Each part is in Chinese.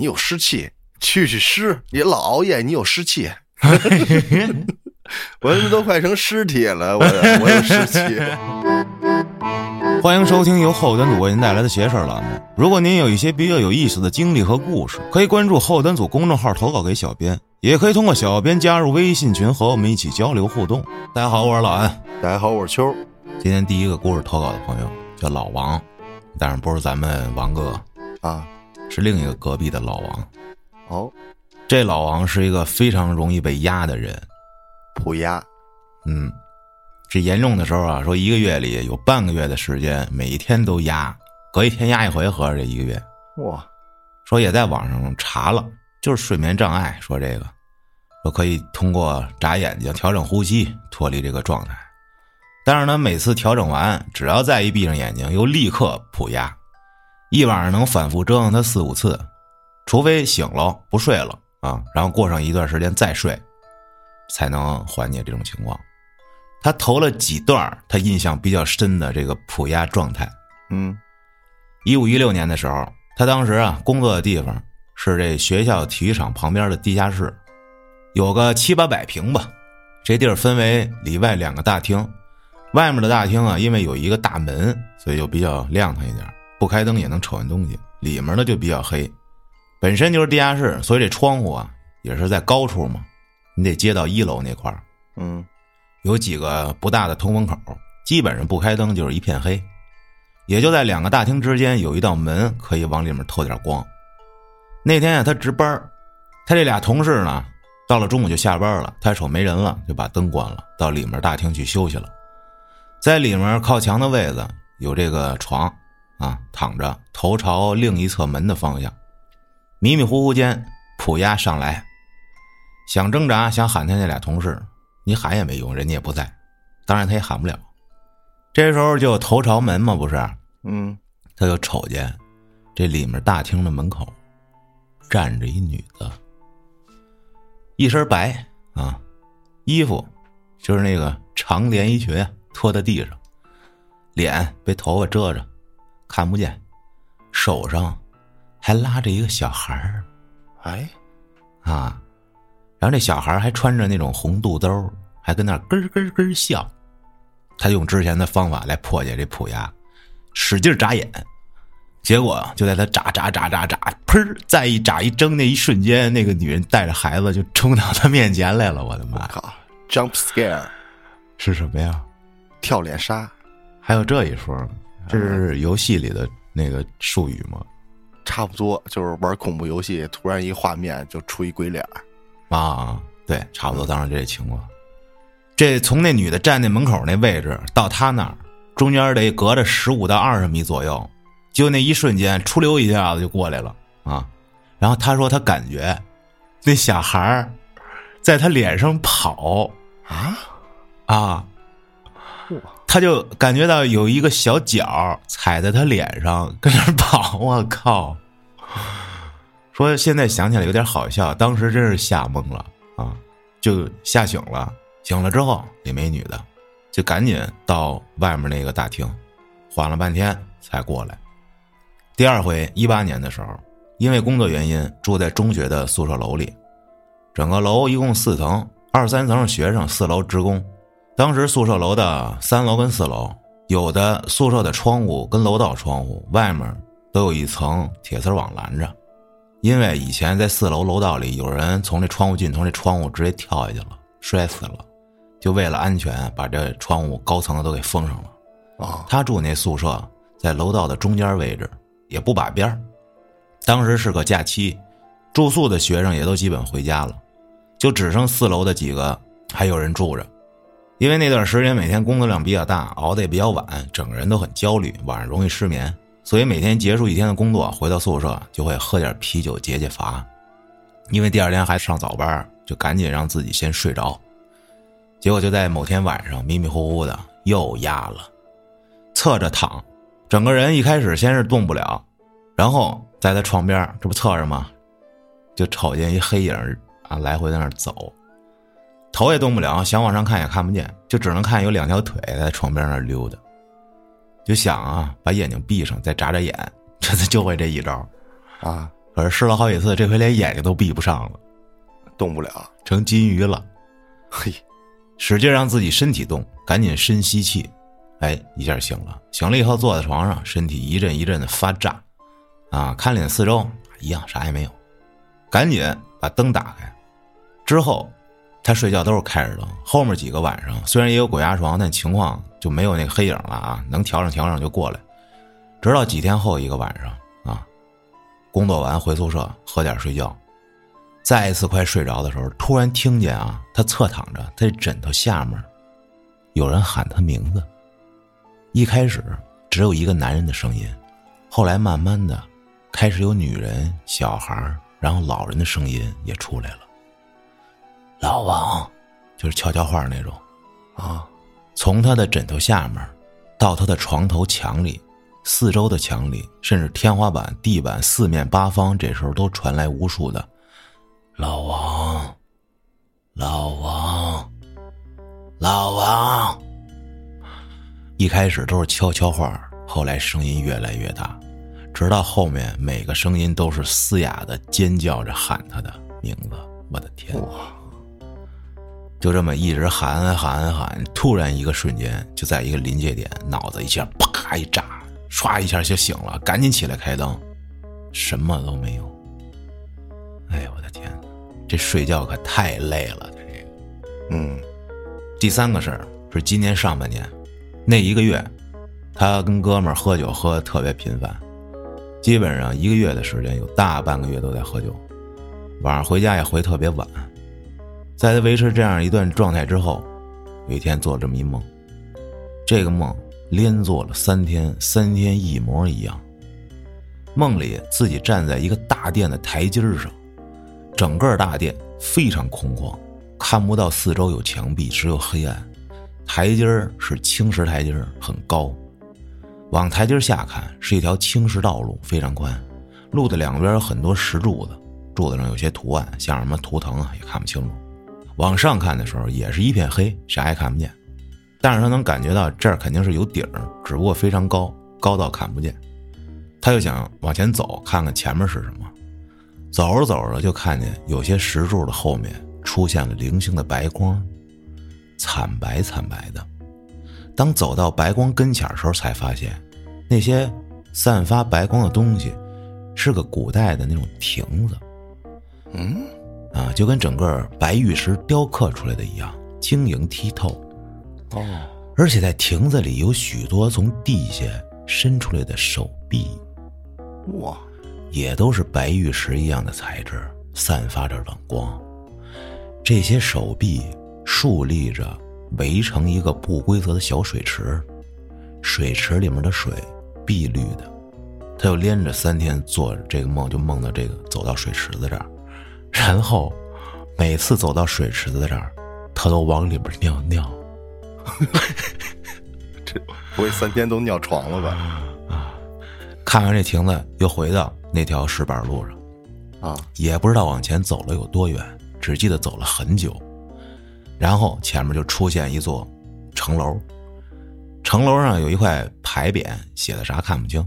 你有湿气，去去湿，你老熬夜，你有湿气。我他妈都快成尸体了，我我有湿气。欢迎收听由后端组为您带来的邪事儿栏目。如果您有一些比较有意思的经历和故事，可以关注后端组公众号投稿给小编，也可以通过小编加入微信群和我们一起交流互动。大家好，我是老安。大家好，我是秋。今天第一个故事投稿的朋友叫老王，但是不是咱们王哥啊，是另一个隔壁的老王。哦，这老王是一个非常容易被压的人。普压，嗯，这严重的时候啊，说一个月里有半个月的时间，每一天都压，隔一天压一回，合着这一个月。哇，说也在网上查了，就是睡眠障碍。说这个，说可以通过眨眼睛、调整呼吸脱离这个状态。但是呢，每次调整完，只要再一闭上眼睛，又立刻普压，一晚上能反复折腾他四五次，除非醒了不睡了啊，然后过上一段时间再睡。才能缓解这种情况。他投了几段他印象比较深的这个普压状态。嗯，一五一六年的时候，他当时啊工作的地方是这学校体育场旁边的地下室，有个七八百平吧。这地儿分为里外两个大厅，外面的大厅啊，因为有一个大门，所以就比较亮堂一点，不开灯也能瞅见东西。里面呢就比较黑，本身就是地下室，所以这窗户啊也是在高处嘛。你得接到一楼那块儿，嗯，有几个不大的通风口，基本上不开灯就是一片黑，也就在两个大厅之间有一道门可以往里面透点光。那天啊，他值班，他这俩同事呢，到了中午就下班了，他瞅没人了，就把灯关了，到里面大厅去休息了。在里面靠墙的位子有这个床，啊，躺着头朝另一侧门的方向，迷迷糊糊间普压上来。想挣扎，想喊他那俩同事，你喊也没用，人家也不在，当然他也喊不了。这时候就头朝门嘛，不是？嗯，他就瞅见这里面大厅的门口站着一女的，一身白啊，衣服就是那个长连衣裙拖在地上，脸被头发遮着，看不见，手上还拉着一个小孩儿，哎，啊。然后这小孩还穿着那种红肚兜，还跟那咯咯咯笑。他用之前的方法来破解这普牙，使劲眨眼，结果就在他眨眨眨眨眨，砰！再一眨一睁那一瞬间，那个女人带着孩子就冲到他面前来了。我的妈！靠，jump scare 是什么呀？跳脸杀？还有这一说？这是游戏里的那个术语吗？差不多，就是玩恐怖游戏，突然一画面就出一鬼脸儿。啊，对，差不多，当时这情况。这从那女的站那门口那位置到他那儿，中间得隔着十五到二十米左右，就那一瞬间，出溜一下子就过来了啊！然后他说他感觉那小孩儿在他脸上跑啊啊，他就感觉到有一个小脚踩在他脸上跟那跑，我靠！说现在想起来有点好笑，当时真是吓懵了啊，就吓醒了。醒了之后也没女的，就赶紧到外面那个大厅，缓了半天才过来。第二回一八年的时候，因为工作原因住在中学的宿舍楼里，整个楼一共四层，二三层是学生，四楼职工。当时宿舍楼的三楼跟四楼，有的宿舍的窗户跟楼道窗户外面都有一层铁丝网拦着。因为以前在四楼楼道里，有人从这窗户进，从这窗户直接跳下去了，摔死了。就为了安全，把这窗户高层的都给封上了。啊，他住那宿舍在楼道的中间位置，也不把边当时是个假期，住宿的学生也都基本回家了，就只剩四楼的几个还有人住着。因为那段时间每天工作量比较大，熬得也比较晚，整个人都很焦虑，晚上容易失眠。所以每天结束一天的工作，回到宿舍就会喝点啤酒解解乏，因为第二天还上早班，就赶紧让自己先睡着。结果就在某天晚上，迷迷糊糊的又压了，侧着躺，整个人一开始先是动不了，然后在他床边，这不侧着吗？就瞅见一黑影啊，来回在那走，头也动不了，想往上看也看不见，就只能看有两条腿在床边那溜达。就想啊，把眼睛闭上，再眨眨眼，这次就会这一招，啊，可是试了好几次，这回连眼睛都闭不上了，动不了。成金鱼了。嘿，使劲让自己身体动，赶紧深吸气，哎，一下醒了。醒了以后坐在床上，身体一阵一阵的发炸，啊，看脸四周一样啥也没有，赶紧把灯打开。之后，他睡觉都是开着灯。后面几个晚上虽然也有鬼压床，但情况就没有那个黑影了啊，能调整调整就过来。直到几天后一个晚上啊，工作完回宿舍喝点睡觉，再一次快睡着的时候，突然听见啊，他侧躺着，他这枕头下面有人喊他名字。一开始只有一个男人的声音，后来慢慢的开始有女人、小孩然后老人的声音也出来了。老王，就是悄悄话那种，啊，从他的枕头下面，到他的床头墙里，四周的墙里，甚至天花板、地板四面八方，这时候都传来无数的“老王，老王，老王”。一开始都是悄悄话，后来声音越来越大，直到后面每个声音都是嘶哑的尖叫着喊他的名字。我的天！哇！就这么一直喊喊喊，突然一个瞬间，就在一个临界点，脑子一下啪一炸，唰一下就醒了，赶紧起来开灯，什么都没有。哎呦我的天，这睡觉可太累了，这个。嗯，第三个事儿是今年上半年，那一个月，他跟哥们儿喝酒喝的特别频繁，基本上一个月的时间有大半个月都在喝酒，晚上回家也回特别晚。在他维持这样一段状态之后，有一天做了这么一梦。这个梦连做了三天，三天一模一样。梦里自己站在一个大殿的台阶上，整个大殿非常空旷，看不到四周有墙壁，只有黑暗。台阶是青石台阶，很高。往台阶下看，是一条青石道路，非常宽。路的两边有很多石柱子，柱子上有些图案，像什么图腾啊，也看不清楚。往上看的时候也是一片黑，啥也看不见。但是他能感觉到这儿肯定是有顶儿，只不过非常高，高到看不见。他就想往前走，看看前面是什么。走着走着就看见有些石柱的后面出现了零星的白光，惨白惨白的。当走到白光跟前的时候，才发现那些散发白光的东西是个古代的那种亭子。嗯。啊，就跟整个白玉石雕刻出来的一样，晶莹剔透。哦，而且在亭子里有许多从地下伸出来的手臂，哇，也都是白玉石一样的材质，散发着冷光。这些手臂竖立着，围成一个不规则的小水池，水池里面的水碧绿的。他又连着三天做这个梦，就梦到这个走到水池子这儿。然后，每次走到水池子这儿，他都往里边尿尿。这不会三天都尿床了吧？啊！看完这亭子，又回到那条石板路上。啊，也不知道往前走了有多远，只记得走了很久。然后前面就出现一座城楼，城楼上有一块牌匾，写的啥看不清。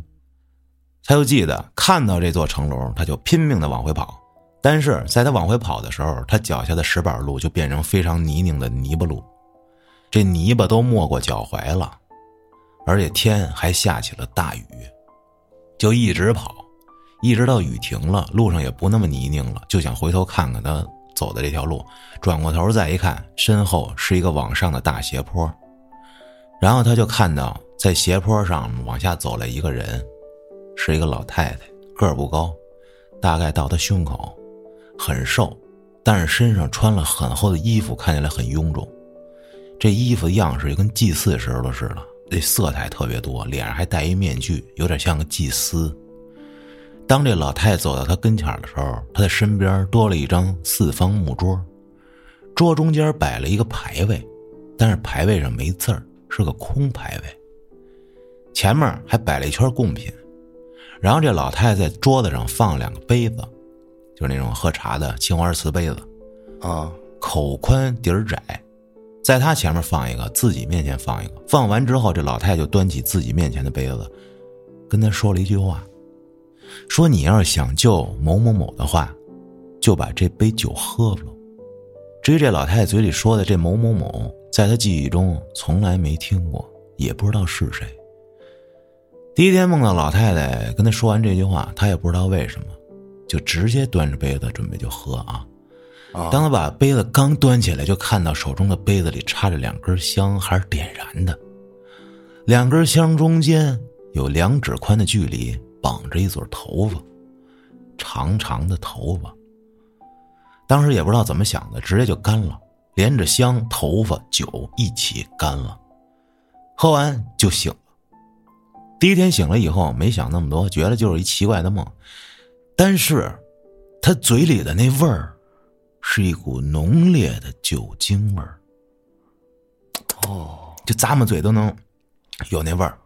他就记得看到这座城楼，他就拼命的往回跑。但是在他往回跑的时候，他脚下的石板路就变成非常泥泞的泥巴路，这泥巴都没过脚踝了，而且天还下起了大雨，就一直跑，一直到雨停了，路上也不那么泥泞了，就想回头看看他走的这条路，转过头再一看，身后是一个往上的大斜坡，然后他就看到在斜坡上往下走来一个人，是一个老太太，个不高，大概到他胸口。很瘦，但是身上穿了很厚的衣服，看起来很臃肿。这衣服的样式就跟祭祀时候的似的，这色彩特别多，脸上还戴一面具，有点像个祭司。当这老太太走到他跟前的时候，他的身边多了一张四方木桌，桌中间摆了一个牌位，但是牌位上没字儿，是个空牌位。前面还摆了一圈贡品，然后这老太太在桌子上放了两个杯子。就是那种喝茶的青花瓷杯子，啊，口宽底儿窄，在他前面放一个，自己面前放一个。放完之后，这老太就端起自己面前的杯子，跟他说了一句话。说你要是想救某某某的话，就把这杯酒喝了。至于这老太太嘴里说的这某某某，在她记忆中从来没听过，也不知道是谁。第一天梦到老太太跟他说完这句话，他也不知道为什么，就直接端着杯子准备就喝啊。当他把杯子刚端起来，就看到手中的杯子里插着两根香，还是点燃的。两根香中间有两指宽的距离，绑着一撮头发，长长的头发。当时也不知道怎么想的，直接就干了，连着香、头发、酒一起干了。喝完就醒了。第一天醒了以后，没想那么多，觉得就是一奇怪的梦。但是，他嘴里的那味儿，是一股浓烈的酒精味儿。哦，就咂么嘴都能有那味儿。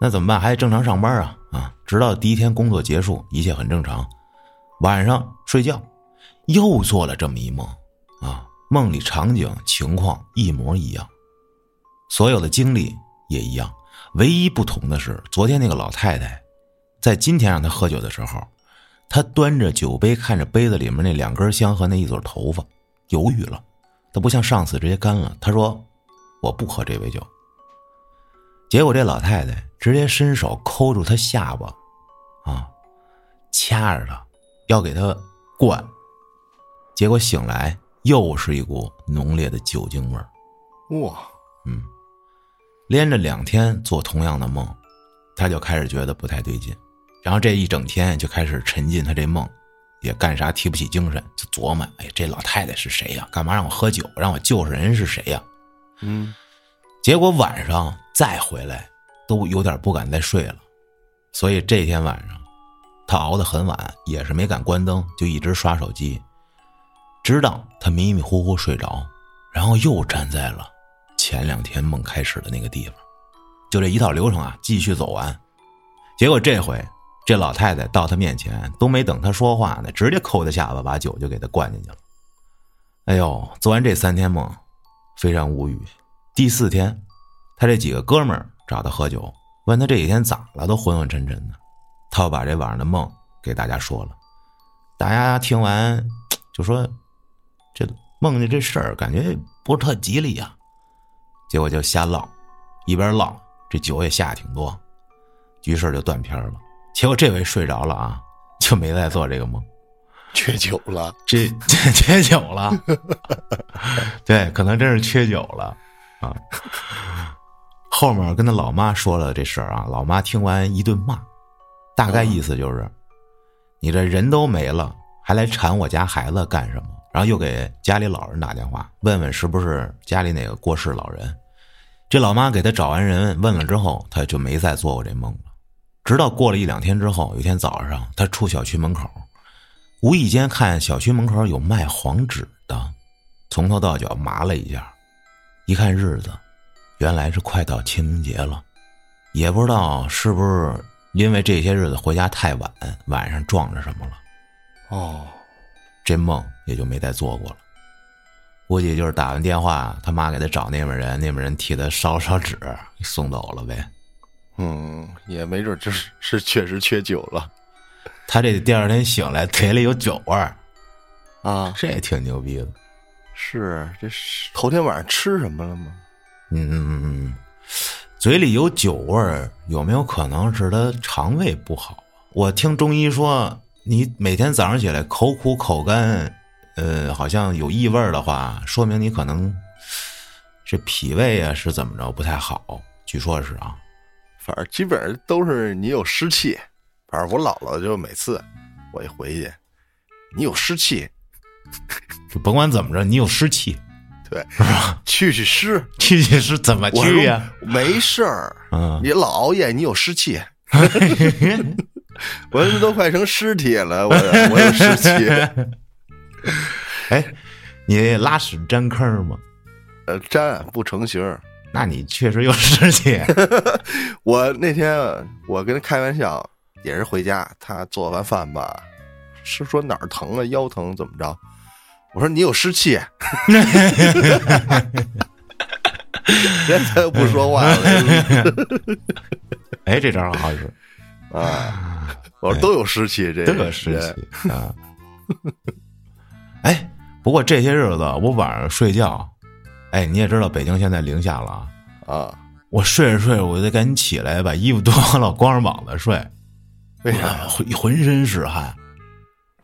那怎么办？还得正常上班啊啊！直到第一天工作结束，一切很正常。晚上睡觉，又做了这么一梦啊！梦里场景情况一模一样，所有的经历也一样。唯一不同的是，昨天那个老太太，在今天让他喝酒的时候，她端着酒杯，看着杯子里面那两根香和那一撮头发，犹豫了。他不像上次直接干了。他说：“我不喝这杯酒。”结果这老太太直接伸手抠住他下巴，啊，掐着他，要给他灌。结果醒来又是一股浓烈的酒精味儿。哇，嗯。连着两天做同样的梦，他就开始觉得不太对劲，然后这一整天就开始沉浸他这梦，也干啥提不起精神，就琢磨：哎，这老太太是谁呀？干嘛让我喝酒？让我救人是谁呀？嗯，结果晚上再回来，都有点不敢再睡了，所以这天晚上，他熬得很晚，也是没敢关灯，就一直刷手机，直到他迷迷糊糊睡着，然后又站在了。前两天梦开始的那个地方，就这一套流程啊，继续走完。结果这回这老太太到他面前，都没等他说话呢，直接抠他下巴，把酒就给他灌进去了。哎呦，做完这三天梦，非常无语。第四天，他这几个哥们儿找他喝酒，问他这几天咋了，都昏昏沉沉的。他又把这晚上的梦给大家说了。大家听完就说：“这梦见这事儿，感觉不是特吉利呀。”结果就瞎唠，一边唠，这酒也下挺多，于是就断片了。结果这回睡着了啊，就没再做这个梦，缺酒了，这这 缺酒了，对，可能真是缺酒了啊。后面跟他老妈说了这事儿啊，老妈听完一顿骂，大概意思就是，你这人都没了，还来缠我家孩子干什么？然后又给家里老人打电话，问问是不是家里哪个过世老人。这老妈给他找完人，问了之后，他就没再做过这梦了。直到过了一两天之后，有一天早上，他出小区门口，无意间看小区门口有卖黄纸的，从头到脚麻了一下。一看日子，原来是快到清明节了，也不知道是不是因为这些日子回家太晚，晚上撞着什么了。哦。这梦也就没再做过了，估计就是打完电话，他妈给他找那边人，那边人替他烧烧纸，送走了呗。嗯，也没准就是是确实缺酒了。他这第二天醒来，嘴里有酒味儿啊，这也挺牛逼的。是，这是头天晚上吃什么了吗？嗯嗯嗯嗯，嘴里有酒味儿，有没有可能是他肠胃不好？我听中医说。你每天早上起来口苦口干，呃，好像有异味的话，说明你可能这脾胃啊是怎么着不太好。据说是啊，反正基本上都是你有湿气。反正我姥姥就每次我一回去，你有湿气，就甭管怎么着，你有湿气，对？去去湿，去去湿怎么去呀？没事儿，嗯，你老熬夜，你有湿气。我这都快成尸体了，我我有湿气。哎，你拉屎粘坑吗？呃，粘不成形。那你确实有湿气。我那天我跟他开玩笑，也是回家，他做完饭吧，是说哪儿疼了，腰疼怎么着？我说你有湿气。人家又不说话了。哎，这招好使。啊，我说都有湿气，这都有湿气啊。哎，不过这些日子我晚上睡觉，哎，你也知道北京现在零下了啊。我睡着睡着，我就得赶紧起来把衣服脱了，光着膀子睡。为啥？浑浑身是汗。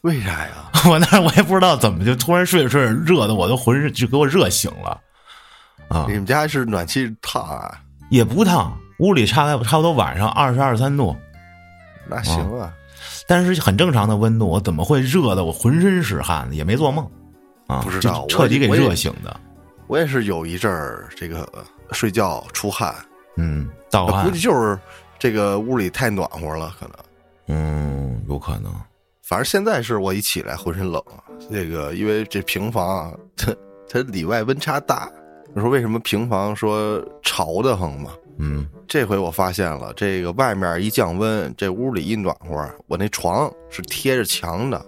为啥呀？我那我也不知道怎么就突然睡着睡着热的，我都浑身就给我热醒了。啊！你们家是暖气烫啊？也不烫，屋里差差不多晚上二十二三度。那行啊，但是很正常的温度，我怎么会热的我浑身是汗呢？也没做梦啊，不知道彻底给热醒的。我也是有一阵儿这个睡觉出汗，嗯，盗汗，估计就是这个屋里太暖和了，可能。嗯，有可能。反正现在是我一起来浑身冷，这个因为这平房啊 它它里外温差大。你说为什么平房说潮的很嘛？嗯，这回我发现了，这个外面一降温，这屋里一暖和，我那床是贴着墙的，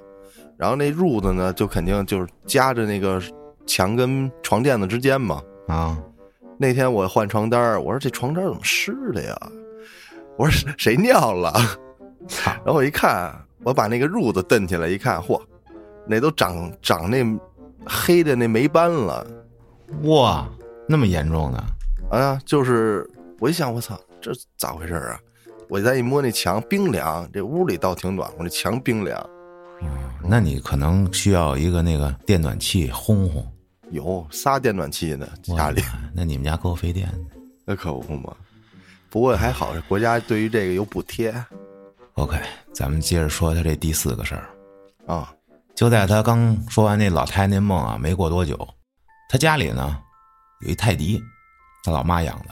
然后那褥子呢，就肯定就是夹着那个墙跟床垫子之间嘛。啊，那天我换床单我说这床单怎么湿的呀？我说谁尿了？然后我一看，我把那个褥子蹬起来一看，嚯，那都长长那黑的那霉斑了。哇，那么严重的？啊，就是我一想，我操，这咋回事啊？我再一摸那墙，冰凉。这屋里倒挺暖和，那墙冰凉。嗯，那你可能需要一个那个电暖气烘烘。有仨电暖气呢，家里。那你们家够费电的。那可不嘛。不过还好，国家对于这个有补贴。OK，咱们接着说他这第四个事儿。啊，就在他刚说完那老太太那梦啊，没过多久。他家里呢，有一泰迪，他老妈养的。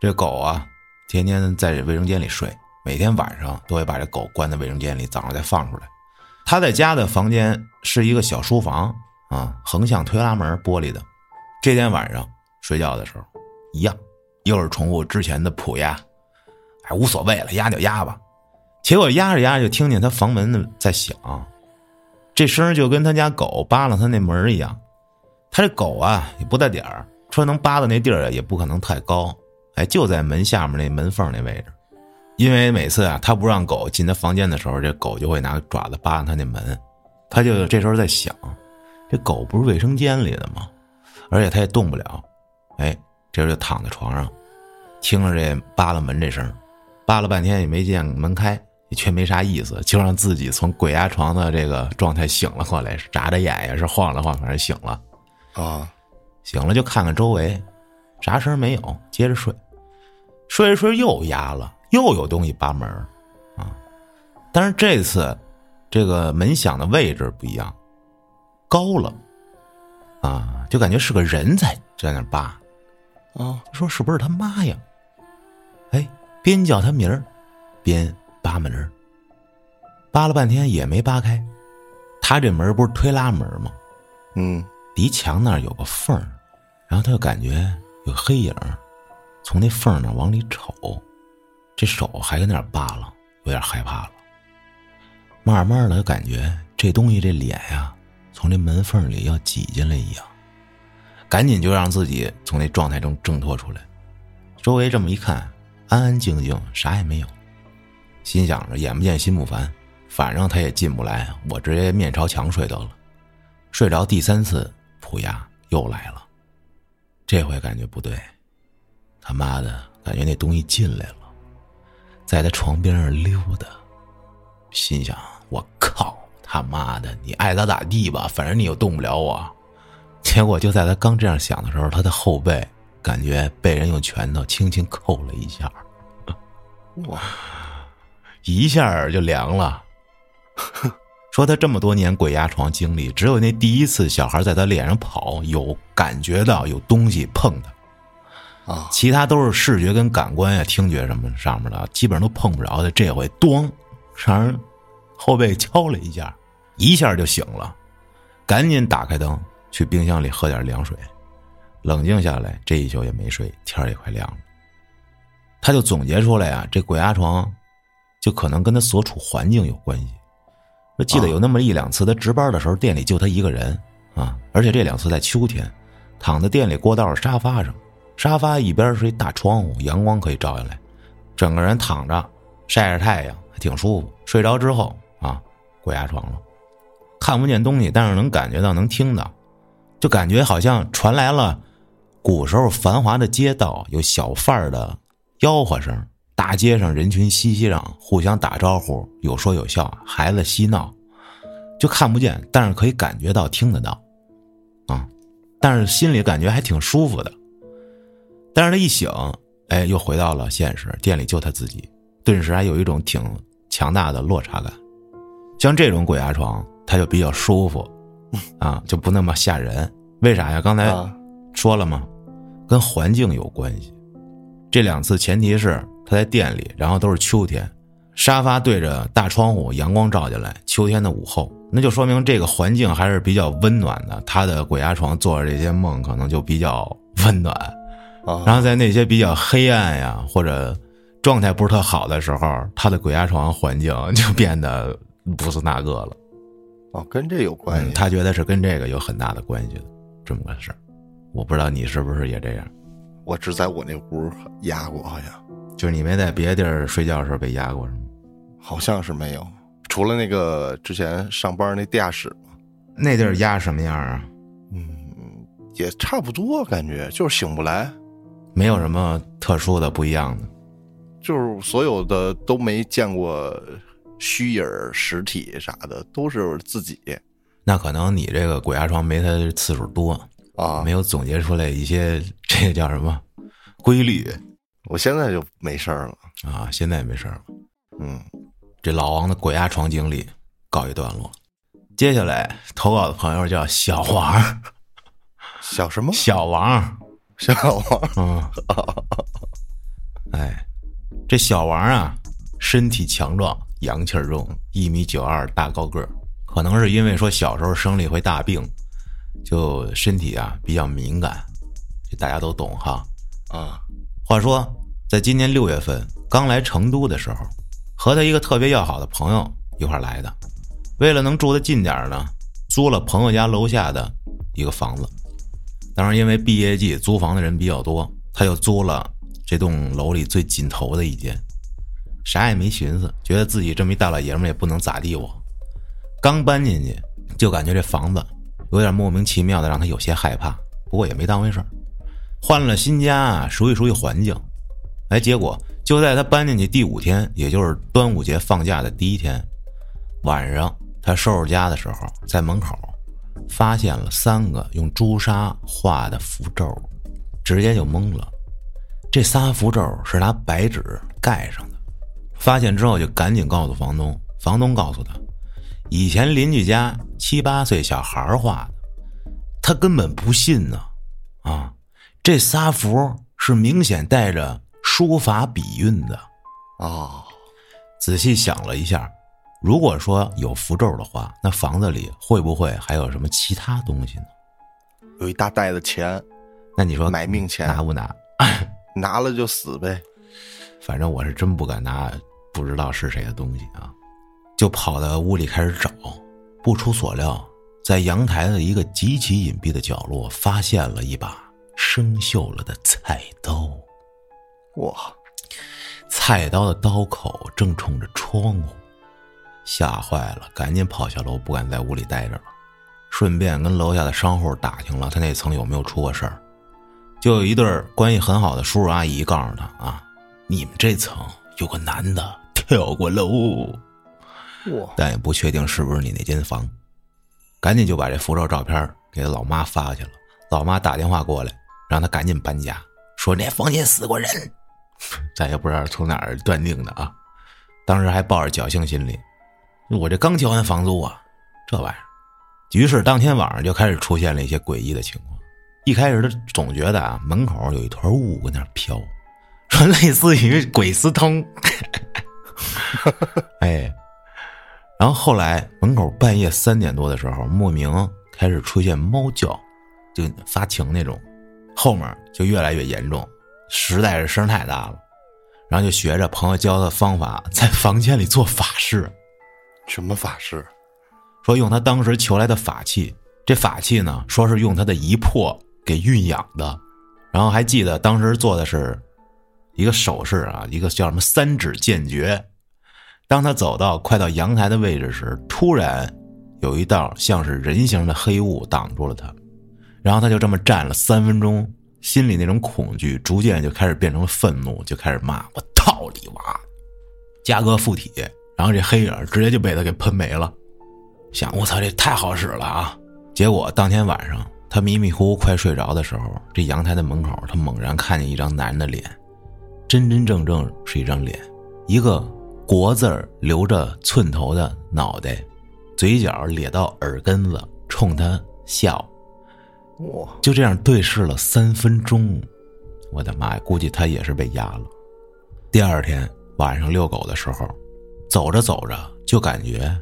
这狗啊，天天在这卫生间里睡，每天晚上都会把这狗关在卫生间里，早上再放出来。他在家的房间是一个小书房啊，横向推拉门，玻璃的。这天晚上睡觉的时候，一样，又是重复之前的扑压，哎，无所谓了，压就压吧。结果压着压着，就听见他房门在响，这声就跟他家狗扒拉他那门一样。他这狗啊也不大点儿，说能扒到那地儿也不可能太高，哎，就在门下面那门缝那位置。因为每次啊，他不让狗进他房间的时候，这狗就会拿爪子扒拉他那门。他就这时候在想，这狗不是卫生间里的吗？而且它也动不了，哎，这就躺在床上，听着这扒拉门这声，扒拉半天也没见门开，也却没啥意思，就让自己从鬼压床的这个状态醒了过来，眨眨眼也是晃了晃，反正醒了。啊，醒了就看看周围，啥声没有，接着睡。睡着睡着又压了，又有东西扒门啊！但是这次这个门响的位置不一样，高了啊，就感觉是个人在在那扒啊。说是不是他妈呀？哎，边叫他名儿，边扒门扒了半天也没扒开。他这门不是推拉门吗？嗯。离墙那儿有个缝儿，然后他就感觉有黑影从那缝儿那往里瞅，这手还跟那儿扒拉，有点害怕了。慢慢的，感觉这东西这脸呀，从这门缝里要挤进来一样，赶紧就让自己从那状态中挣脱出来。周围这么一看，安安静静，啥也没有，心想着眼不见心不烦，反正他也进不来，我直接面朝墙睡得了。睡着第三次。普亚又来了，这回感觉不对，他妈的感觉那东西进来了，在他床边上溜达，心想：我靠，他妈的，你爱咋咋地吧，反正你又动不了我。结果就在他刚这样想的时候，他的后背感觉被人用拳头轻轻扣了一下，哇，一下就凉了。说他这么多年鬼压床经历，只有那第一次小孩在他脸上跑，有感觉到有东西碰他，啊，其他都是视觉跟感官呀、听觉什么上面的，基本上都碰不着的。这回咣，让人后背敲了一下，一下就醒了，赶紧打开灯，去冰箱里喝点凉水，冷静下来。这一宿也没睡，天也快亮了。他就总结出来啊，这鬼压床，就可能跟他所处环境有关系。说记得有那么一两次，他值班的时候，店里就他一个人啊，而且这两次在秋天，躺在店里过道沙发上，沙发一边是一大窗户，阳光可以照下来，整个人躺着晒着太阳，还挺舒服。睡着之后啊，鬼压床了，看不见东西，但是能感觉到，能听到，就感觉好像传来了古时候繁华的街道有小贩儿的吆喝声，大街上人群熙熙攘，互相打招呼，有说有笑，孩子嬉闹，就看不见，但是可以感觉到，听得到，啊，但是心里感觉还挺舒服的。但是他一醒，哎，又回到了现实，店里就他自己，顿时还有一种挺强大的落差感。像这种鬼压床，他就比较舒服，啊，就不那么吓人。为啥呀？刚才说了吗？跟环境有关系。这两次前提是他在店里，然后都是秋天，沙发对着大窗户，阳光照进来，秋天的午后，那就说明这个环境还是比较温暖的。他的鬼压床做着这些梦，可能就比较温暖。然后在那些比较黑暗呀，或者状态不是特好的时候，他的鬼压床环境就变得不是那个了。哦，跟这有关系？他觉得是跟这个有很大的关系的，这么个事儿。我不知道你是不是也这样。我只在我那屋压过，好像就是你没在别的地儿睡觉的时候被压过是吗？好像是没有，除了那个之前上班那地下室那地儿压什么样啊？嗯，也差不多，感觉就是醒不来。没有什么特殊的不一样的，就是所有的都没见过虚影实体啥的，都是自己。那可能你这个鬼压床没他次数多啊，没有总结出来一些这个叫什么规律。我现在就没事了啊，现在也没事了。嗯，这老王的鬼压床经历告一段落。接下来投稿的朋友叫小王，小什么？小王。小王，嗯，哎，这小王啊，身体强壮，阳气儿重，一米九二，大高个儿。可能是因为说小时候生了一回大病，就身体啊比较敏感，这大家都懂哈。啊，话说，在今年六月份刚来成都的时候，和他一个特别要好的朋友一块来的，为了能住得近点呢，租了朋友家楼下的一个房子。当然，因为毕业季租房的人比较多，他就租了这栋楼里最尽头的一间，啥也没寻思，觉得自己这么一大老爷们也不能咋地。我刚搬进去，就感觉这房子有点莫名其妙的，让他有些害怕。不过也没当回事儿，换了新家，熟悉熟悉环境。哎，结果就在他搬进去第五天，也就是端午节放假的第一天晚上，他收拾家的时候，在门口。发现了三个用朱砂画的符咒，直接就懵了。这仨符咒是拿白纸盖上的。发现之后就赶紧告诉房东，房东告诉他，以前邻居家七八岁小孩画的，他根本不信呢。啊，这仨符是明显带着书法笔韵的。哦，仔细想了一下。如果说有符咒的话，那房子里会不会还有什么其他东西呢？有一大袋子钱，那你说买命钱拿不拿？拿了就死呗。反正我是真不敢拿，不知道是谁的东西啊，就跑到屋里开始找。不出所料，在阳台的一个极其隐蔽的角落，发现了一把生锈了的菜刀。哇！菜刀的刀口正冲着窗户。吓坏了，赶紧跑下楼，不敢在屋里待着了。顺便跟楼下的商户打听了他那层有没有出过事儿。就有一对关系很好的叔叔阿姨告诉他啊，你们这层有个男的跳过楼。哇！但也不确定是不是你那间房。赶紧就把这符咒照片给他老妈发去了。老妈打电话过来，让他赶紧搬家，说那房间死过人。咱也不知道从哪儿断定的啊。当时还抱着侥幸心理。我这刚交完房租啊，这玩意儿，于是当天晚上就开始出现了一些诡异的情况。一开始他总觉得啊，门口有一团雾搁那飘，说类似于鬼司通。哎，然后后来门口半夜三点多的时候，莫名开始出现猫叫，就发情那种，后面就越来越严重，实在是声太大了。然后就学着朋友教的方法，在房间里做法事。什么法事？说用他当时求来的法器，这法器呢，说是用他的遗魄给运养的。然后还记得当时做的是一个手势啊，一个叫什么三指剑诀。当他走到快到阳台的位置时，突然有一道像是人形的黑雾挡住了他，然后他就这么站了三分钟，心里那种恐惧逐渐就开始变成愤怒，就开始骂我操你妈！嘉哥附体，然后这黑影直接就被他给喷没了。想我操，这太好使了啊！结果当天晚上，他迷迷糊糊快睡着的时候，这阳台的门口，他猛然看见一张男人的脸，真真正正是一张脸，一个国字儿留着寸头的脑袋，嘴角咧到耳根子，冲他笑。哇，就这样对视了三分钟，我的妈呀！估计他也是被压了。第二天晚上遛狗的时候，走着走着就感觉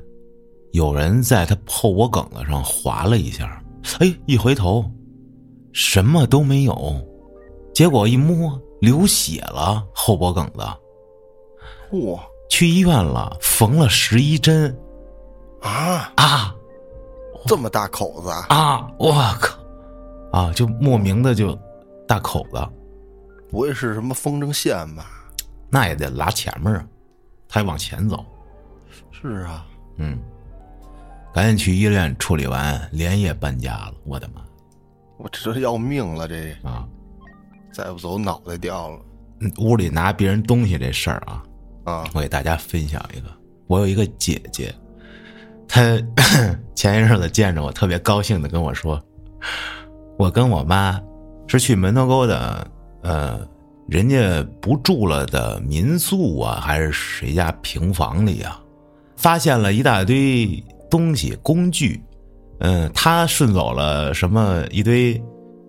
有人在他后脖梗子上划了一下，哎，一回头什么都没有，结果一摸流血了，后脖梗子，哇去医院了，缝了十一针啊，啊这么大口子啊！啊！我靠啊！就莫名的就大口子。不会是什么风筝线吧？那也得拉前面啊，他还往前走。是啊，嗯，赶紧去医院处理完，连夜搬家了。我的妈我这要命了，这啊！再不走脑袋掉了嗯屋里拿别人东西这事儿啊，啊！我给大家分享一个。我有一个姐姐，她 前一阵子见着我，特别高兴的跟我说，我跟我妈是去门头沟的，呃，人家不住了的民宿啊，还是谁家平房里啊，发现了一大堆东西工具，嗯，他顺走了什么一堆，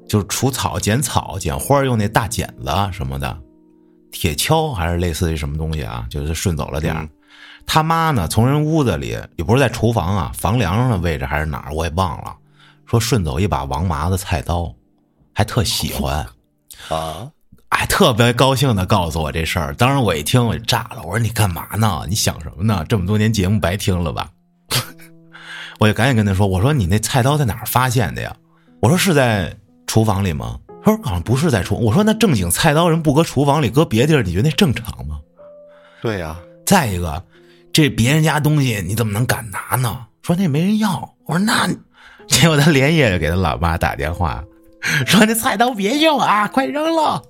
就是除草、剪草、剪花用那大剪子什么的，铁锹还是类似于什么东西啊，就是顺走了点儿。他妈呢，从人屋子里也不是在厨房啊，房梁上的位置还是哪儿，我也忘了。说顺走一把王麻子菜刀，还特喜欢，啊，哎，特别高兴的告诉我这事儿。当时我一听我就炸了，我说你干嘛呢？你想什么呢？这么多年节目白听了吧？我就赶紧跟他说：“我说你那菜刀在哪儿发现的呀？”我说是在厨房里吗？他说好像不是在厨。我说那正经菜刀人不搁厨房里，搁别地儿，你觉得那正常吗？对呀、再一个，这别人家东西你怎么能敢拿呢？说那没人要。我说那，结果他连夜就给他老妈打电话，说那菜刀别用啊，快扔了。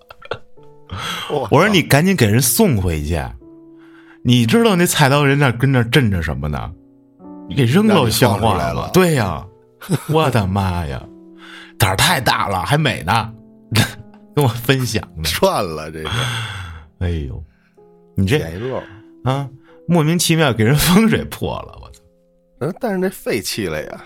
我我说你赶紧给人送回去。你知道那菜刀人那跟那震着什么呢？你给扔了让你像话来了对呀，我的妈呀，胆儿太大了，还美呢，跟我分享呢。赚了，这个哎呦，你这捡一漏。啊，莫名其妙给人风水破了，我操！嗯，但是那废弃了呀。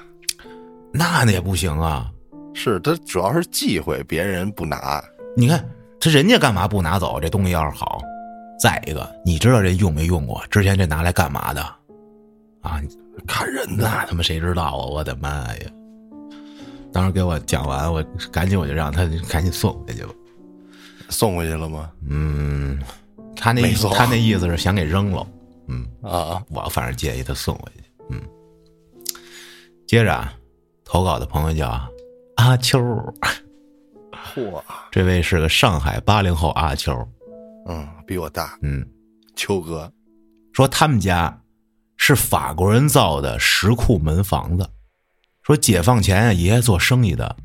那那也不行啊！是他主要是忌讳别人不拿，你看这人家干嘛不拿走？这东西要是好，再一个，你知道人用没用过？之前这拿来干嘛的？啊，看人的。那他妈谁知道啊！我的妈呀！当时给我讲完，我赶紧我就让他赶紧送回去吧。送回去了吗？嗯，他那他那意思是想给扔了。嗯，啊，我反正建议他送回去。嗯，接着啊，投稿的朋友叫阿秋，嚯，这位是个上海八零后阿秋。嗯，比我大，嗯，秋哥，说他们家是法国人造的石库门房子，说解放前啊，爷爷做生意的，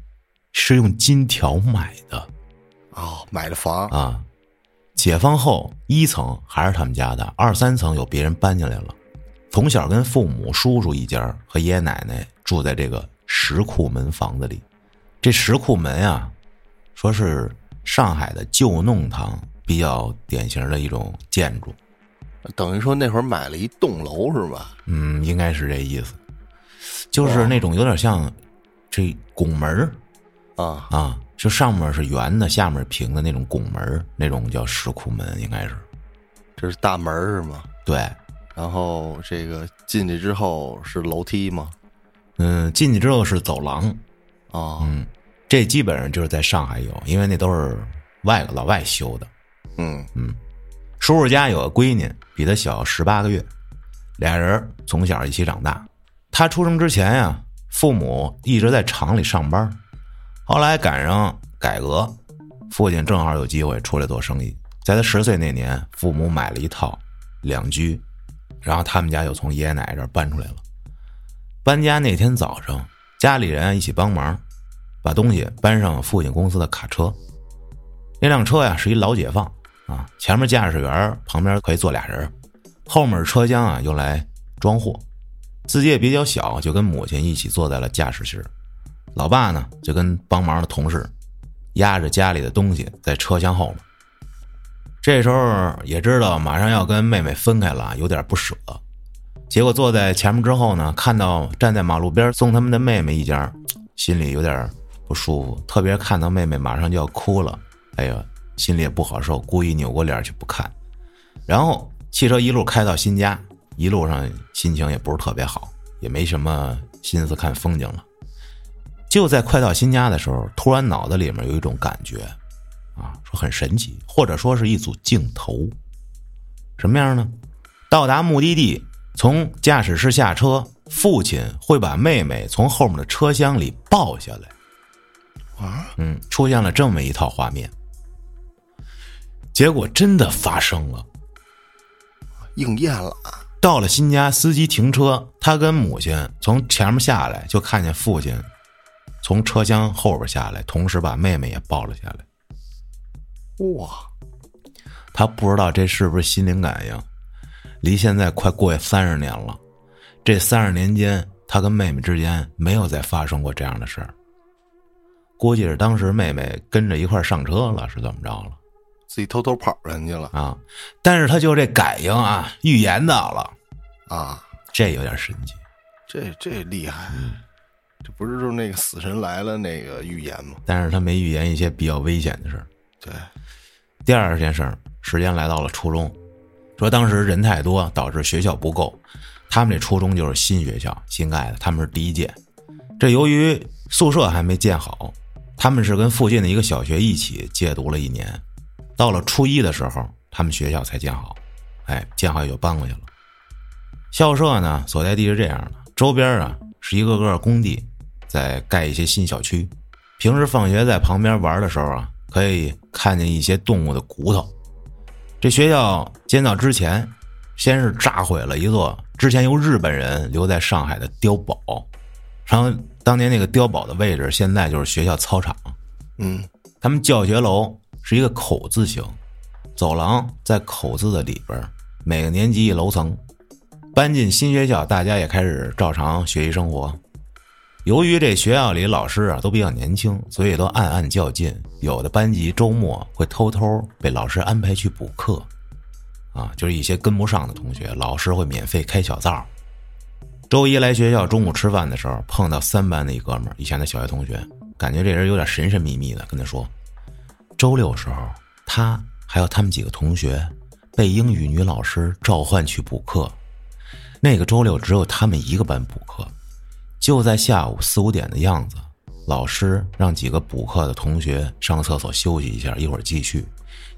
是用金条买的哦，买的房，啊。解放后，一层还是他们家的，二三层有别人搬进来了。从小跟父母、叔叔一家和爷爷奶奶住在这个石库门房子里。这石库门啊，说是上海的旧弄堂比较典型的一种建筑。等于说那会儿买了一栋楼是吧？嗯，应该是这意思，就是那种有点像这拱门儿啊，啊，就上面是圆的，下面平的那种拱门儿那种叫石库门，应该是这是大门是吗？对。然后这个进去之后是楼梯吗？嗯，进去之后是走廊，啊，嗯，这基本上就是在上海有，因为那都是外老外修的。嗯叔叔家有个闺女，比他小十八个月，俩人从小一起长大。他出生之前呀，父母一直在厂里上班，后来赶上改革，父亲正好有机会出来做生意。在他十岁那年，父母买了一套两居，然后他们家又从爷爷奶奶这儿搬出来了。搬家那天早上，家里人一起帮忙，把东西搬上了父亲公司的卡车。那辆车呀是一老解放啊，前面驾驶员旁边可以坐俩人，后面车厢啊用来装货。自己也比较小，就跟母亲一起坐在了驾驶室。老爸呢就跟帮忙的同事压着家里的东西在车厢后面。这时候也知道马上要跟妹妹分开了，有点不舍。结果坐在前面之后呢，看到站在马路边送他们的妹妹一家，心里有点不舒服。特别看到妹妹马上就要哭了，哎呀，心里也不好受，故意扭过脸去不看。然后汽车一路开到新家，一路上心情也不是特别好，也没什么心思看风景了。就在快到新家的时候，突然脑子里面有一种感觉。啊，说很神奇，或者说是一组镜头，什么样呢？到达目的地，从驾驶室下车，父亲会把妹妹从后面的车厢里抱下来。啊，嗯，出现了这么一套画面，结果真的发生了，应验了。到了新家，司机停车，他跟母亲从前面下来，就看见父亲从车厢后边下来，同时把妹妹也抱了下来。哇，他不知道这是不是心灵感应。离现在快过去三十年了，这三十年间，他跟妹妹之间没有再发生过这样的事儿。估计是当时妹妹跟着一块上车了，是怎么着了？自己偷偷跑人去了啊！但是他就这感应啊，预言到了啊，这有点神奇。这这厉害，这不是就是那个死神来了那个预言吗？但是他没预言一些比较危险的事儿。对。第二件事儿，时间来到了初中，说当时人太多，导致学校不够。他们这初中就是新学校，新盖的，他们是第一届。这由于宿舍还没建好，他们是跟附近的一个小学一起借读了一年。到了初一的时候，他们学校才建好，哎，建好也就搬过去了。校舍呢，所在地是这样的，周边啊是一个个工地，在盖一些新小区。平时放学在旁边玩的时候啊。可以看见一些动物的骨头。这学校建造之前，先是炸毁了一座之前由日本人留在上海的碉堡，然后当年那个碉堡的位置现在就是学校操场。嗯，他们教学楼是一个口字形，走廊在口字的里边，每个年级一楼层。搬进新学校，大家也开始照常学习生活。由于这学校里老师啊都比较年轻，所以都暗暗较劲。有的班级周末会偷偷被老师安排去补课，啊，就是一些跟不上的同学，老师会免费开小灶。周一来学校，中午吃饭的时候碰到三班的一哥们儿，以前的小学同学，感觉这人有点神神秘秘的，跟他说，周六时候他还有他们几个同学被英语女老师召唤去补课，那个周六只有他们一个班补课。就在下午四五点的样子，老师让几个补课的同学上厕所休息一下，一会儿继续。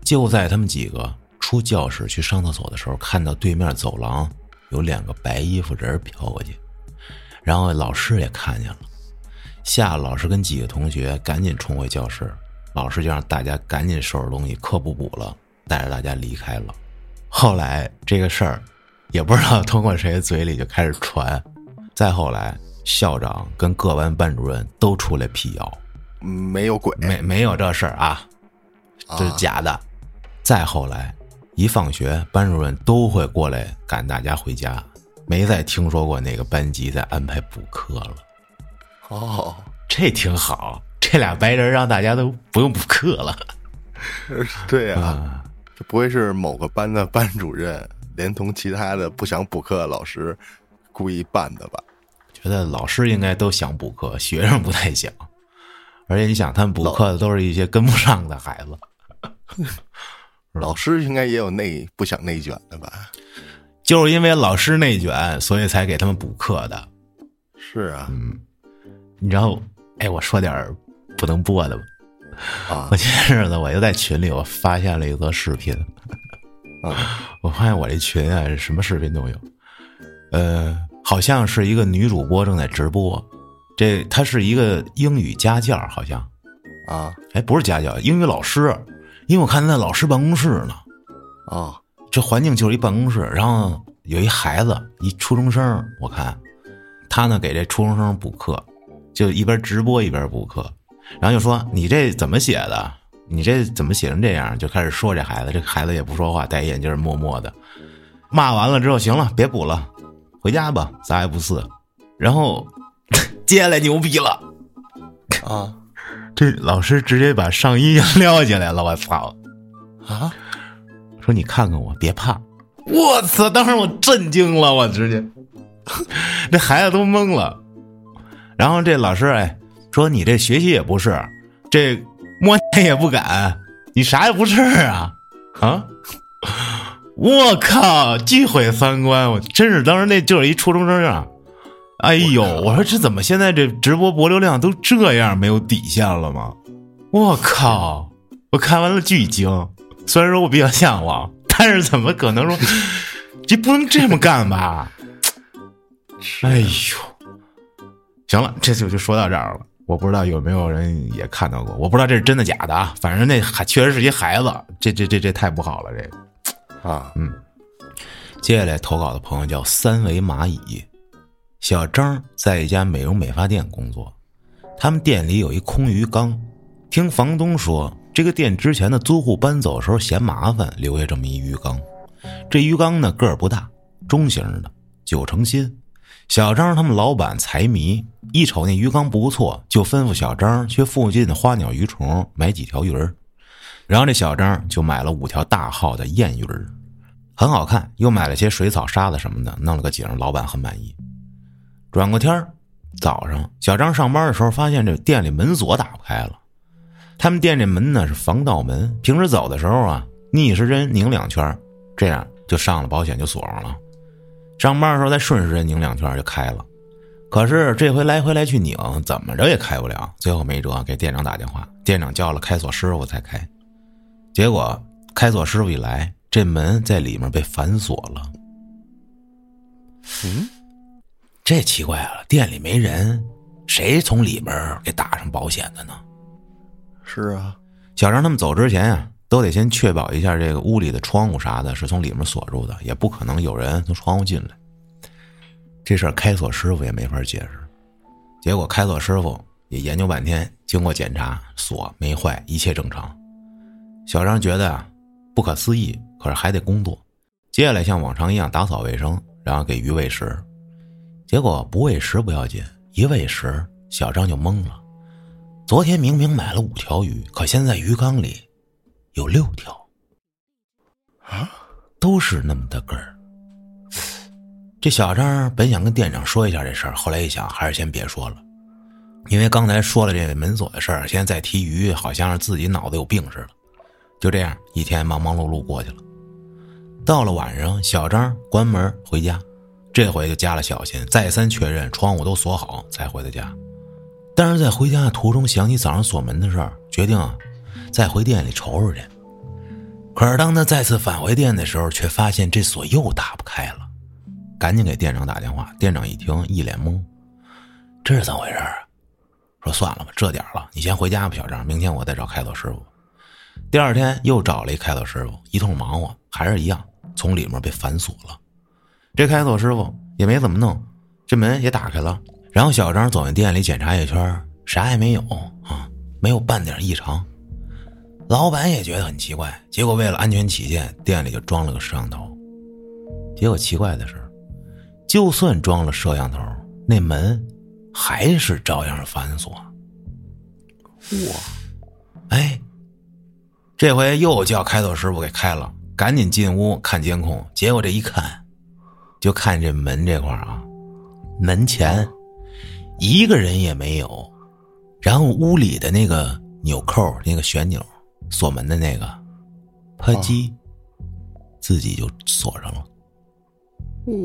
就在他们几个出教室去上厕所的时候，看到对面走廊有两个白衣服人飘过去，然后老师也看见了，夏老师跟几个同学赶紧冲回教室，老师就让大家赶紧收拾东西，课不补了，带着大家离开了。后来这个事儿也不知道通过谁嘴里就开始传，再后来。校长跟各班班主任都出来辟谣，没有鬼，没没有这事儿啊，这是假的。再后来，一放学，班主任都会过来赶大家回家，没再听说过哪个班级在安排补课了。哦，这挺好，这俩白人让大家都不用补课了。对呀，这不会是某个班的班主任连同其他的不想补课的老师故意办的吧？觉得老师应该都想补课，学生不太想。而且你想，他们补课的都是一些跟不上的孩子。老师应该也有内不想内卷的吧？就是因为老师内卷，所以才给他们补课的。是啊，嗯。你知道，哎，我说点不能播的吧？啊！我前日子我又在群里，我发现了一则视频。啊！我发现我这群啊，什么视频都有。呃。好像是一个女主播正在直播，这她是一个英语家教，好像，啊，哎，不是家教，英语老师，因为我看她在老师办公室呢，啊，这环境就是一办公室，然后有一孩子，一初中生，我看他呢给这初中生补课，就一边直播一边补课，然后就说你这怎么写的？你这怎么写成这样？就开始说这孩子，这孩子也不说话，戴眼镜，默默的骂完了之后，行了，别补了，回家吧，啥也不是。然后 接下来牛逼了啊！这老师直接把上衣 撩起来了，我操！啊！说你看看我，别怕！我操！当时我震惊了，我直接，这孩子都懵了。然后这老师哎说你这学习也不是，这摸也不敢，你啥也不是啊啊！我靠，巨毁三观！我真是当时那就是一初中生啊！哎呦，我说这怎么现在这直播博流量都这样没有底线了吗？我靠！我看完了巨惊，虽然说我比较向往，但是怎么可能说 这不能这么干吧？哎呦，行了，这次我就说到这儿了。我不知道有没有人也看到过，我不知道这是真的假的啊。反正那还确实是一孩子，这这这这太不好了，这个啊，嗯。接下来投稿的朋友叫三维蚂蚁。小张在一家美容美发店工作，他们店里有一空鱼缸，听房东说，这个店之前的租户搬走的时候嫌麻烦，留下这么一鱼缸。这鱼缸呢个儿不大，中型的，九成新。小张他们老板财迷，一瞅那鱼缸不错，就吩咐小张去附近的花鸟鱼虫买几条鱼儿。然后这小张就买了五条大号的燕鱼儿，很好看，又买了些水草沙子什么的，弄了个景，老板很满意。转过天早上小张上班的时候，发现这店里门锁打不开了。他们店这门呢是防盗门，平时走的时候啊，逆时针拧两圈，这样就上了保险就锁上了。上班的时候再顺时针拧两圈就开了。可是这回来回来去拧，怎么着也开不了。最后没辙，给店长打电话，店长叫了开锁师傅才开。结果开锁师傅一来，这门在里面被反锁了。嗯。这奇怪了，店里没人，谁从里面给打上保险的呢？是啊，小张他们走之前啊，都得先确保一下这个屋里的窗户啥的是从里面锁住的，也不可能有人从窗户进来。这事儿开锁师傅也没法解释。结果开锁师傅也研究半天，经过检查，锁没坏，一切正常。小张觉得啊，不可思议，可是还得工作。接下来像往常一样打扫卫生，然后给鱼喂食。结果不喂食不要紧，一喂食，小张就懵了。昨天明明买了五条鱼，可现在鱼缸里有六条，啊，都是那么大个儿。这小张本想跟店长说一下这事儿，后来一想，还是先别说了，因为刚才说了这个门锁的事儿，现在再提鱼，好像是自己脑子有病似的。就这样，一天忙忙碌碌过去了。到了晚上，小张关门回家。这回就加了小心，再三确认窗户都锁好才回的家。但是在回家的途中想起早上锁门的事儿，决定啊，再回店里瞅瞅去。可是当他再次返回店的时候，却发现这锁又打不开了，赶紧给店长打电话。店长一听，一脸懵，这是怎么回事啊？说算了吧，这点了，你先回家吧，小张，明天我再找开锁师傅。第二天又找了一开锁师傅，一通忙活，还是一样，从里面被反锁了。这开锁师傅也没怎么弄，这门也打开了。然后小张走进店里检查一圈，啥也没有啊，没有半点异常。老板也觉得很奇怪，结果为了安全起见，店里就装了个摄像头。结果奇怪的是，就算装了摄像头，那门还是照样反锁。哇！哎，这回又叫开锁师傅给开了，赶紧进屋看监控。结果这一看。就看这门这块啊，门前一个人也没有，然后屋里的那个纽扣、那个旋钮锁门的那个，啪叽，自己就锁上了。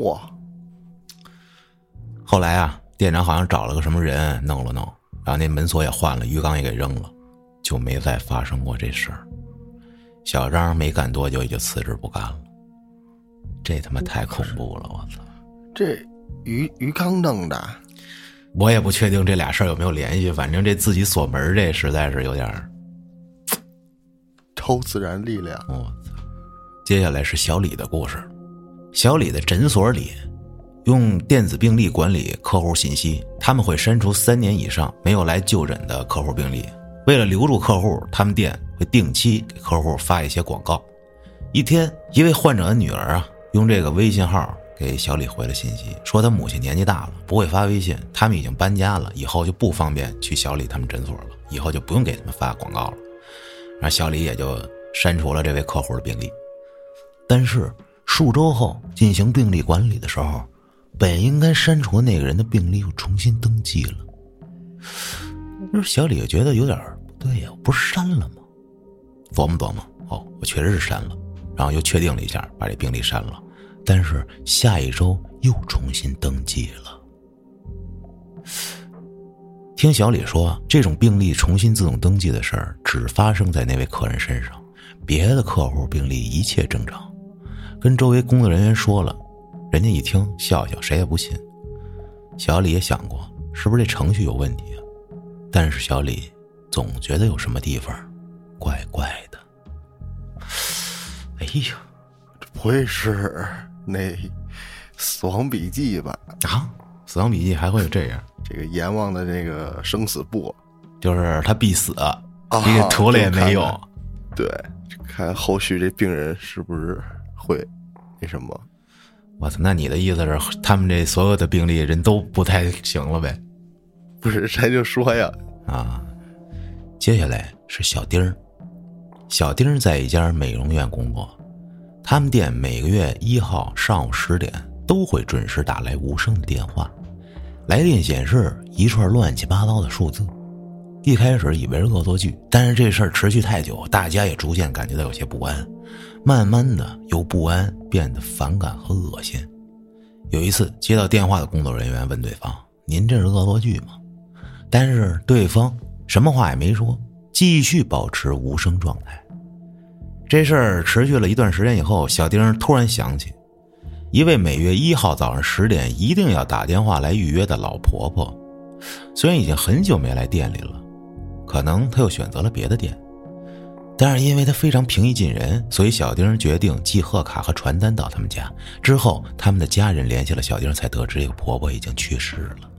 哇！后来啊，店长好像找了个什么人弄了弄，然后那门锁也换了，鱼缸也给扔了，就没再发生过这事儿。小张没干多久也就辞职不干了。这他妈太恐怖了！我操，这鱼鱼缸弄的，我也不确定这俩事儿有没有联系。反正这自己锁门这实在是有点超自然力量。我操！接下来是小李的故事。小李的诊所里用电子病历管理客户信息，他们会删除三年以上没有来就诊的客户病历。为了留住客户，他们店会定期给客户发一些广告。一天，一位患者的女儿啊，用这个微信号给小李回了信息，说他母亲年纪大了，不会发微信，他们已经搬家了，以后就不方便去小李他们诊所了，以后就不用给他们发广告了。然后小李也就删除了这位客户的病历。但是数周后进行病历管理的时候，本应该删除那个人的病历又重新登记了。小李觉得有点不对呀，不是删了吗？琢磨琢磨，哦，我确实是删了。然后又确定了一下，把这病历删了，但是下一周又重新登记了。听小李说，这种病例重新自动登记的事儿只发生在那位客人身上，别的客户病例一切正常。跟周围工作人员说了，人家一听笑笑，谁也不信。小李也想过，是不是这程序有问题啊？但是小李总觉得有什么地方怪怪的。哎呀，这不会是那《死亡笔记》吧？啊，《死亡笔记》还会有这样？这个阎王的这个生死簿，就是他必死，你给涂了也没用。对，看后续这病人是不是会那什么？我操，那你的意思是，他们这所有的病例人都不太行了呗？不是，咱就说呀。啊，接下来是小丁儿。小丁儿在一家美容院工作，他们店每个月一号上午十点都会准时打来无声的电话，来电显示一串乱七八糟的数字。一开始以为是恶作剧，但是这事儿持续太久，大家也逐渐感觉到有些不安，慢慢的由不安变得反感和恶心。有一次接到电话的工作人员问对方：“您这是恶作剧吗？”但是对方什么话也没说。继续保持无声状态。这事儿持续了一段时间以后，小丁突然想起，一位每月一号早上十点一定要打电话来预约的老婆婆，虽然已经很久没来店里了，可能她又选择了别的店，但是因为她非常平易近人，所以小丁决定寄贺卡和传单到他们家。之后，他们的家人联系了小丁，才得知这个婆婆已经去世了。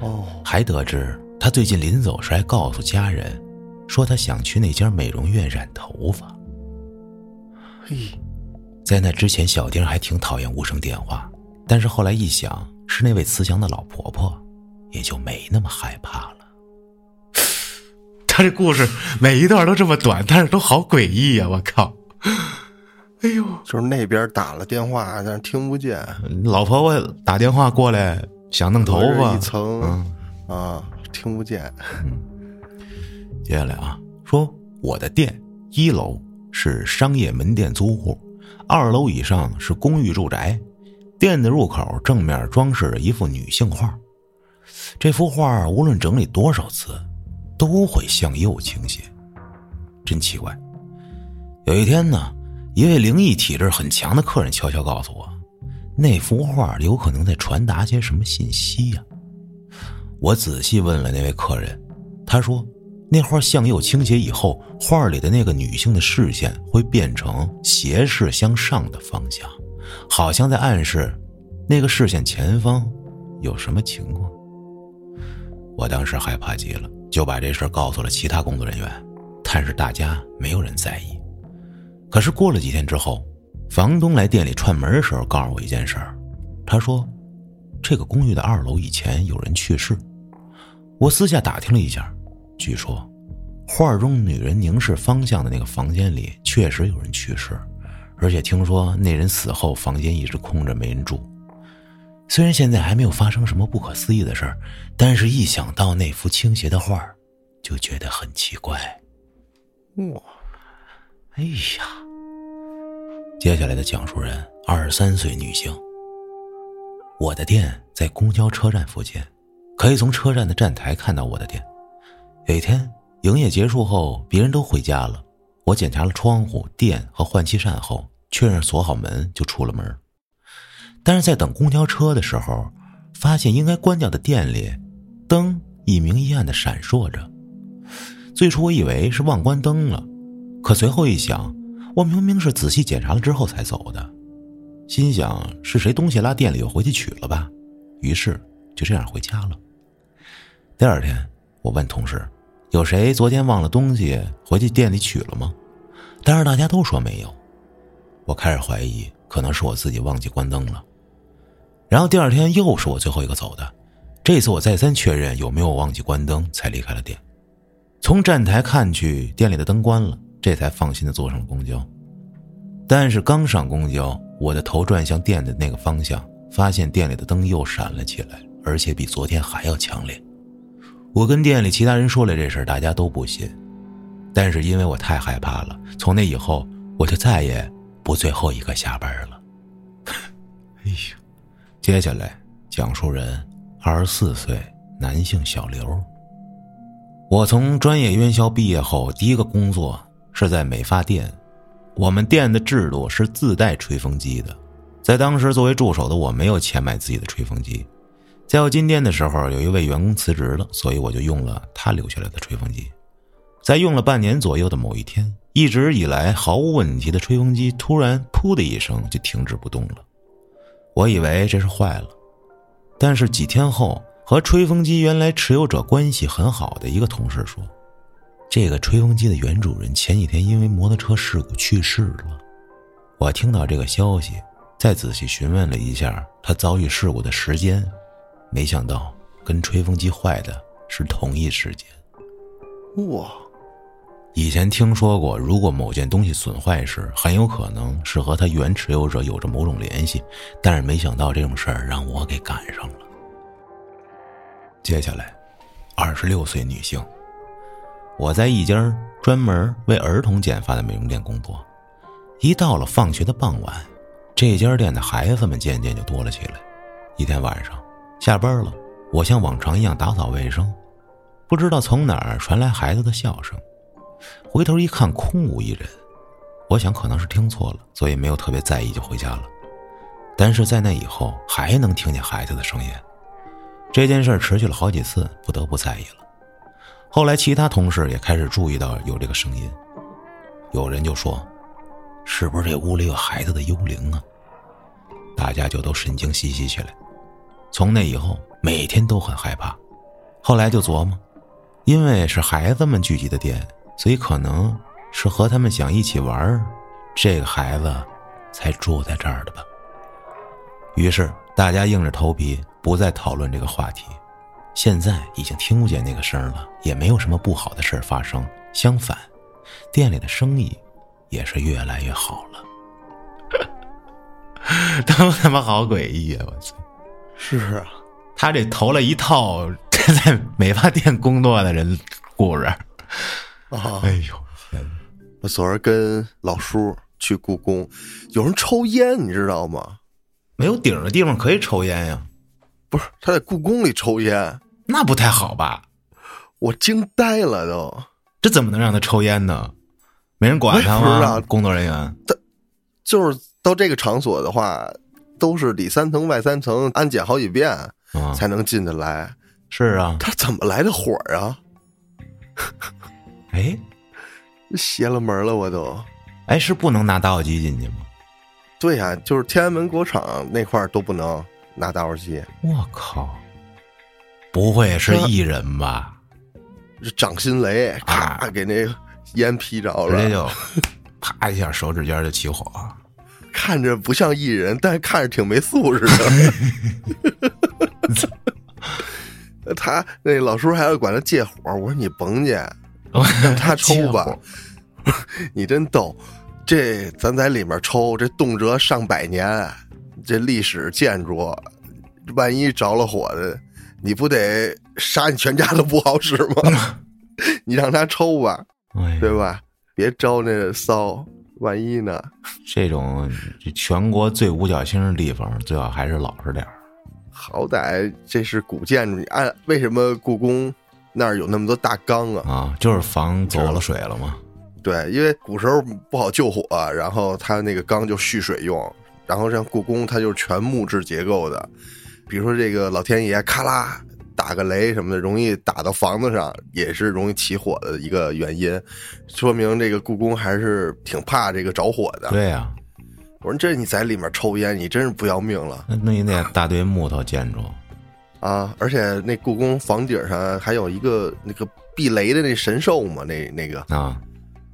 哦，还得知。她最近临走时还告诉家人，说她想去那家美容院染头发。嘿，在那之前，小丁还挺讨厌无声电话，但是后来一想是那位慈祥的老婆婆，也就没那么害怕了。他这故事每一段都这么短，但是都好诡异呀！我靠！哎呦，就是那边打了电话，但是听不见。老婆婆打电话过来想弄头发，一层啊。听不见。接下来啊，说我的店一楼是商业门店租户，二楼以上是公寓住宅。店的入口正面装饰着一幅女性画，这幅画无论整理多少次，都会向右倾斜，真奇怪。有一天呢，一位灵异体质很强的客人悄悄告诉我，那幅画有可能在传达些什么信息呀。我仔细问了那位客人，他说：“那画向右倾斜以后，画里的那个女性的视线会变成斜视向上的方向，好像在暗示那个视线前方有什么情况。”我当时害怕极了，就把这事告诉了其他工作人员，但是大家没有人在意。可是过了几天之后，房东来店里串门的时候，告诉我一件事儿，他说。这个公寓的二楼以前有人去世，我私下打听了一下，据说画中女人凝视方向的那个房间里确实有人去世，而且听说那人死后房间一直空着没人住。虽然现在还没有发生什么不可思议的事儿，但是一想到那幅倾斜的画，就觉得很奇怪。哇，哎呀！接下来的讲述人二十三岁女性。我的店在公交车站附近，可以从车站的站台看到我的店。有一天营业结束后，别人都回家了，我检查了窗户、电和换气扇后，确认锁好门，就出了门。但是在等公交车的时候，发现应该关掉的店里，灯一明一暗的闪烁着。最初我以为是忘关灯了，可随后一想，我明明是仔细检查了之后才走的。心想是谁东西落店里又回去取了吧，于是就这样回家了。第二天，我问同事，有谁昨天忘了东西回去店里取了吗？但是大家都说没有。我开始怀疑，可能是我自己忘记关灯了。然后第二天又是我最后一个走的，这次我再三确认有没有忘记关灯，才离开了店。从站台看去，店里的灯关了，这才放心的坐上了公交。但是刚上公交，我的头转向店的那个方向，发现店里的灯又闪了起来，而且比昨天还要强烈。我跟店里其他人说了这事大家都不信。但是因为我太害怕了，从那以后我就再也不最后一个下班了。哎呦，接下来讲述人二十四岁男性小刘。我从专业院校毕业后，第一个工作是在美发店。我们店的制度是自带吹风机的。在当时，作为助手的我没有钱买自己的吹风机。在我进店的时候，有一位员工辞职了，所以我就用了他留下来的吹风机。在用了半年左右的某一天，一直以来毫无问题的吹风机突然“噗”的一声就停止不动了。我以为这是坏了，但是几天后。和吹风机原来持有者关系很好的一个同事说：“这个吹风机的原主人前几天因为摩托车事故去世了。”我听到这个消息，再仔细询问了一下他遭遇事故的时间，没想到跟吹风机坏的是同一时间。哇！以前听说过，如果某件东西损坏时，很有可能是和它原持有者有着某种联系，但是没想到这种事儿让我给赶上了。接下来，二十六岁女性。我在一家专门为儿童剪发的美容店工作。一到了放学的傍晚，这家店的孩子们渐渐就多了起来。一天晚上，下班了，我像往常一样打扫卫生，不知道从哪儿传来孩子的笑声。回头一看，空无一人。我想可能是听错了，所以没有特别在意，就回家了。但是在那以后，还能听见孩子的声音。这件事持续了好几次，不得不在意了。后来，其他同事也开始注意到有这个声音，有人就说：“是不是这屋里有孩子的幽灵啊？”大家就都神经兮兮起来。从那以后，每天都很害怕。后来就琢磨，因为是孩子们聚集的店，所以可能是和他们想一起玩，这个孩子才住在这儿的吧。于是大家硬着头皮。不再讨论这个话题，现在已经听不见那个声了，也没有什么不好的事发生。相反，店里的生意也是越来越好了。他妈他妈好诡异啊！我操！是啊，他这投了一套在美发店工作的人故事。啊！哎呦，我昨儿跟老叔去故宫，有人抽烟，你知道吗？没有顶的地方可以抽烟呀。不是他在故宫里抽烟，那不太好吧？我惊呆了都，这怎么能让他抽烟呢？没人管他吗？工作人员，他就是到这个场所的话，都是里三层外三层安检好几遍才能进得来。是啊，他怎么来的火啊？哎，邪了门了，我都。哎，是不能拿打火机进去吗？对呀，就是天安门广场那块儿都不能。拿打火机，我靠！不会是艺人吧？这掌心雷，咔给那烟劈着了，直接就啪一下，手指尖就起火。看着不像艺人，但是看着挺没素质的。他那老叔还要管他借火，我说你甭借，让他 抽吧。你真逗，这咱在里面抽，这动辄上百年。这历史建筑，万一着了火的，你不得杀你全家都不好使吗？你让他抽吧，对吧？别招那骚，万一呢？这种全国最五角星的地方，最好还是老实点儿。好歹这是古建筑，你按为什么故宫那儿有那么多大缸啊？啊，就是防走了水了吗？对，因为古时候不好救火，然后它那个缸就蓄水用。然后像故宫，它就是全木质结构的，比如说这个老天爷咔啦打个雷什么的，容易打到房子上，也是容易起火的一个原因，说明这个故宫还是挺怕这个着火的。对呀，我说这你在里面抽烟，你真是不要命了那那那大堆木头建筑，啊！而且那故宫房顶上还有一个那个避雷的那神兽嘛，那那个啊，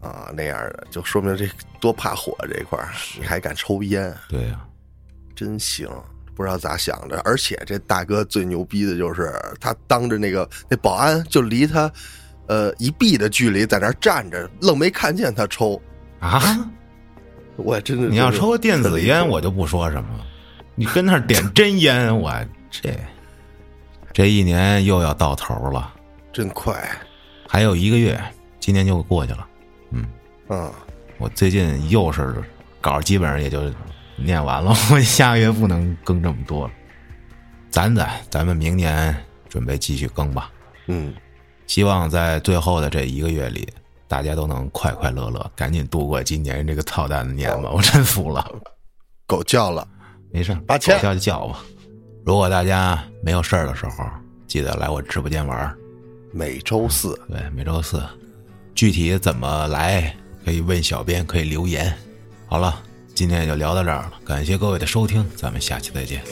啊那样的，就说明这多怕火这一块儿，你还敢抽烟，对呀、真行！不知道咋想的，而且这大哥最牛逼的就是他当着那个那保安就离他，呃一臂的距离在那儿站着，愣没看见他抽。啊！我真的，你要抽电子烟，我就不说什么。你跟那儿点真烟，我这这一年又要到头了，真快，还有一个月，今年就过去了。嗯嗯，我最近又是稿基本上也就念完了，我下个月不能更这么多了。攒攒，咱们明年准备继续更吧。嗯，希望在最后的这一个月里，大家都能快快乐乐，赶紧度过今年这个操蛋的年吧。我真服了，狗叫了，没事，八千狗叫就叫吧。如果大家没有事儿的时候，记得来我直播间玩儿。每周四对，每周四，具体怎么来可以问小编，可以留言。好了，今天也就聊到这儿了，感谢各位的收听，咱们下期再见。